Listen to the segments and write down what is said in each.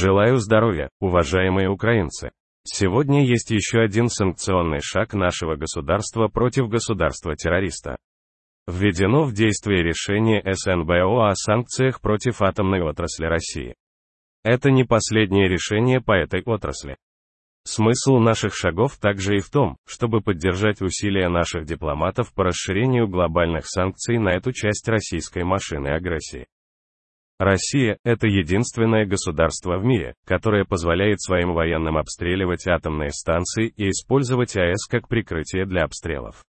Желаю здоровья, уважаемые украинцы. Сегодня есть еще один санкционный шаг нашего государства против государства-террориста. Введено в действие решение СНБО о санкциях против атомной отрасли России. Это не последнее решение по этой отрасли. Смысл наших шагов также и в том, чтобы поддержать усилия наших дипломатов по расширению глобальных санкций на эту часть российской машины агрессии. Россия – это единственное государство в мире, которое позволяет своим военным обстреливать атомные станции и использовать АЭС как прикрытие для обстрелов.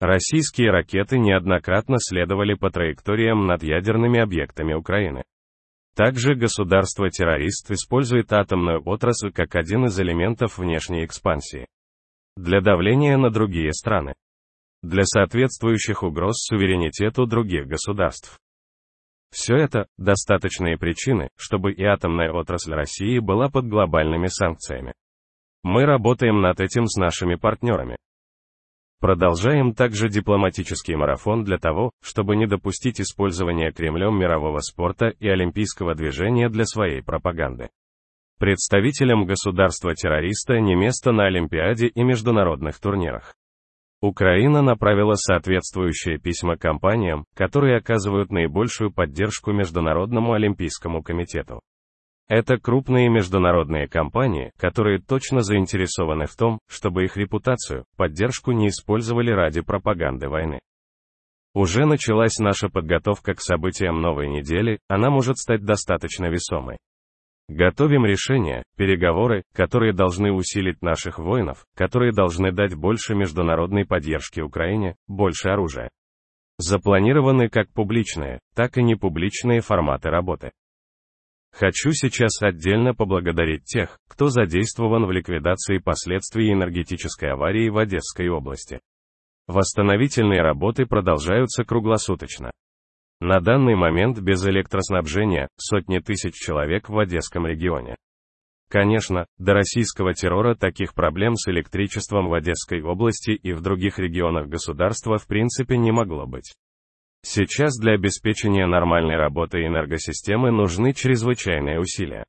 Российские ракеты неоднократно следовали по траекториям над ядерными объектами Украины. Также государство-террорист использует атомную отрасль как один из элементов внешней экспансии. Для давления на другие страны. Для соответствующих угроз суверенитету других государств. Все это – достаточные причины, чтобы и атомная отрасль России была под глобальными санкциями. Мы работаем над этим с нашими партнерами. Продолжаем также дипломатический марафон для того, чтобы не допустить использования Кремлем мирового спорта и олимпийского движения для своей пропаганды. Представителям государства-террориста не место на Олимпиаде и международных турнирах. Украина направила соответствующие письма компаниям, которые оказывают наибольшую поддержку Международному олимпийскому комитету. Это крупные международные компании, которые точно заинтересованы в том, чтобы их репутацию, поддержку не использовали ради пропаганды войны. Уже началась наша подготовка к событиям новой недели, она может стать достаточно весомой. Готовим решения, переговоры, которые должны усилить наших воинов, которые должны дать больше международной поддержки Украине, больше оружия. Запланированы как публичные, так и непубличные форматы работы. Хочу сейчас отдельно поблагодарить тех, кто задействован в ликвидации последствий энергетической аварии в Одесской области. Восстановительные работы продолжаются круглосуточно. На данный момент без электроснабжения сотни тысяч человек в Одесском регионе. Конечно, до российского террора таких проблем с электричеством в Одесской области и в других регионах государства в принципе не могло быть. Сейчас для обеспечения нормальной работы энергосистемы нужны чрезвычайные усилия.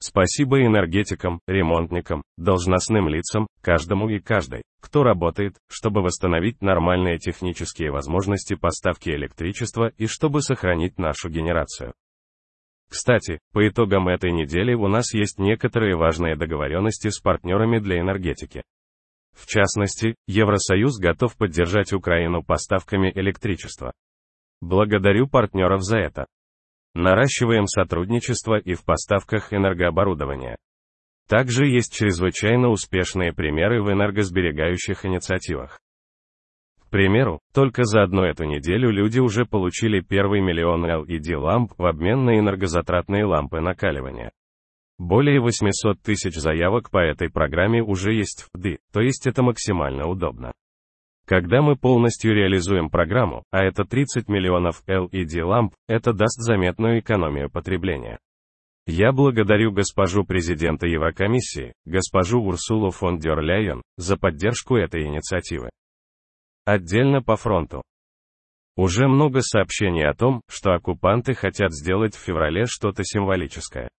Спасибо энергетикам, ремонтникам, должностным лицам, каждому и каждой, кто работает, чтобы восстановить нормальные технические возможности поставки электричества и чтобы сохранить нашу генерацию. Кстати, по итогам этой недели у нас есть некоторые важные договоренности с партнерами для энергетики. В частности, Евросоюз готов поддержать Украину поставками электричества. Благодарю партнеров за это. Наращиваем сотрудничество и в поставках энергооборудования. Также есть чрезвычайно успешные примеры в энергосберегающих инициативах. К примеру, только за одну эту неделю люди уже получили первый миллион LED-ламп в обмен на энергозатратные лампы накаливания. Более 800 тысяч заявок по этой программе уже есть в ДИ, то есть это максимально удобно. Когда мы полностью реализуем программу, а это 30 миллионов LED-ламп, это даст заметную экономию потребления. Я благодарю госпожу президента Еврокомиссии, госпожу Урсулу фон дер Ляйен, за поддержку этой инициативы. Отдельно по фронту. Уже много сообщений о том, что оккупанты хотят сделать в феврале что-то символическое.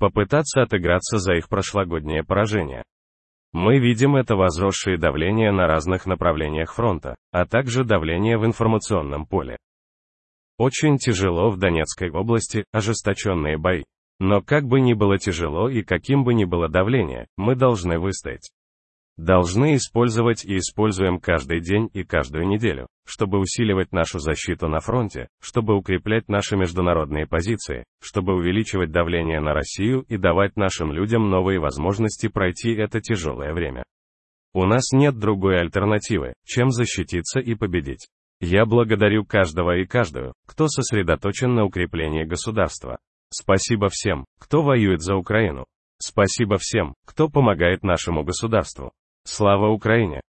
Попытаться отыграться за их прошлогоднее поражение. Мы видим это возросшее давление на разных направлениях фронта, а также давление в информационном поле. Очень тяжело в Донецкой области, ожесточенные бои. Но как бы ни было тяжело и каким бы ни было давление, мы должны выстоять. Должны использовать и используем каждый день и каждую неделю, чтобы усиливать нашу защиту на фронте, чтобы укреплять наши международные позиции, чтобы увеличивать давление на Россию и давать нашим людям новые возможности пройти это тяжелое время. У нас нет другой альтернативы, чем защититься и победить. Я благодарю каждого и каждую, кто сосредоточен на укреплении государства. Спасибо всем, кто воюет за Украину. Спасибо всем, кто помогает нашему государству. Слава Украине!